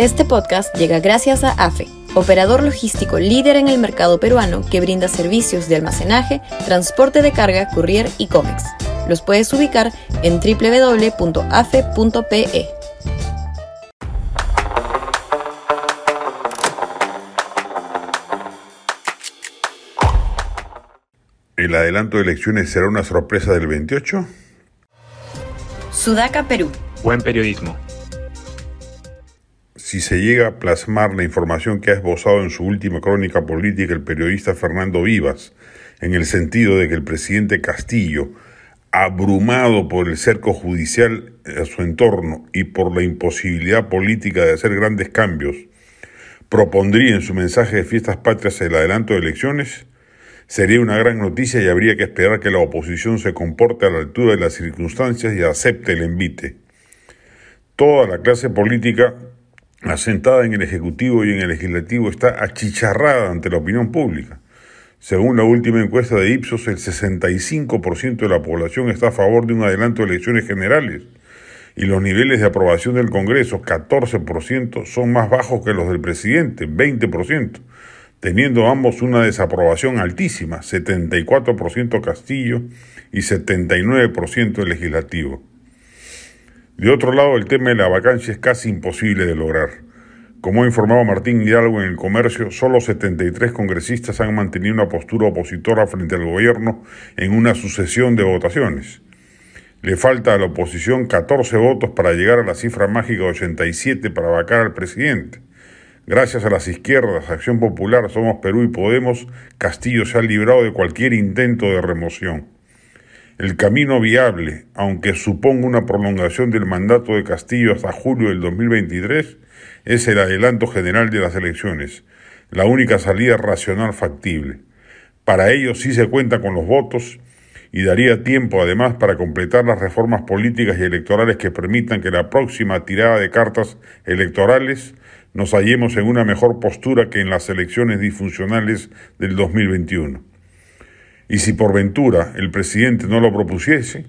Este podcast llega gracias a AFE, operador logístico líder en el mercado peruano que brinda servicios de almacenaje, transporte de carga, courier y cómics. Los puedes ubicar en www.afe.pe. ¿El adelanto de elecciones será una sorpresa del 28? Sudaca, Perú. Buen periodismo. Si se llega a plasmar la información que ha esbozado en su última crónica política el periodista Fernando Vivas, en el sentido de que el presidente Castillo, abrumado por el cerco judicial a su entorno y por la imposibilidad política de hacer grandes cambios, propondría en su mensaje de fiestas patrias el adelanto de elecciones, sería una gran noticia y habría que esperar que la oposición se comporte a la altura de las circunstancias y acepte el envite. Toda la clase política asentada en el Ejecutivo y en el Legislativo está achicharrada ante la opinión pública. Según la última encuesta de Ipsos, el 65% de la población está a favor de un adelanto de elecciones generales y los niveles de aprobación del Congreso, 14%, son más bajos que los del presidente, 20%, teniendo ambos una desaprobación altísima, 74% Castillo y 79% el legislativo. De otro lado, el tema de la vacancia es casi imposible de lograr. Como ha informado Martín Hidalgo en el comercio, solo 73 congresistas han mantenido una postura opositora frente al gobierno en una sucesión de votaciones. Le falta a la oposición 14 votos para llegar a la cifra mágica de 87 para vacar al presidente. Gracias a las izquierdas, Acción Popular, Somos Perú y Podemos, Castillo se ha librado de cualquier intento de remoción. El camino viable, aunque suponga una prolongación del mandato de Castillo hasta julio del 2023, es el adelanto general de las elecciones, la única salida racional factible. Para ello sí se cuenta con los votos y daría tiempo además para completar las reformas políticas y electorales que permitan que la próxima tirada de cartas electorales nos hallemos en una mejor postura que en las elecciones disfuncionales del 2021. Y si por ventura el presidente no lo propusiese,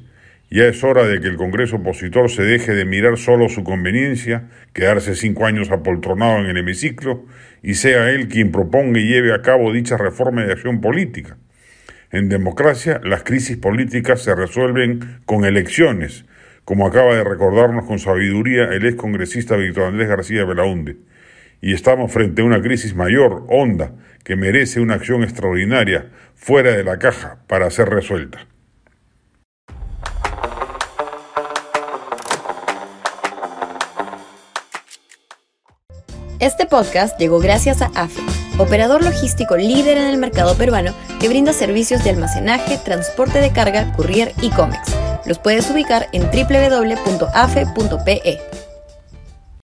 ya es hora de que el Congreso opositor se deje de mirar solo su conveniencia, quedarse cinco años apoltronado en el hemiciclo, y sea él quien proponga y lleve a cabo dicha reforma de acción política. En democracia, las crisis políticas se resuelven con elecciones, como acaba de recordarnos con sabiduría el ex congresista Víctor Andrés García Belaunde. Y estamos frente a una crisis mayor, honda, que merece una acción extraordinaria, fuera de la caja, para ser resuelta. Este podcast llegó gracias a AFE, operador logístico líder en el mercado peruano que brinda servicios de almacenaje, transporte de carga, courier y cómics. Los puedes ubicar en www.afe.pe.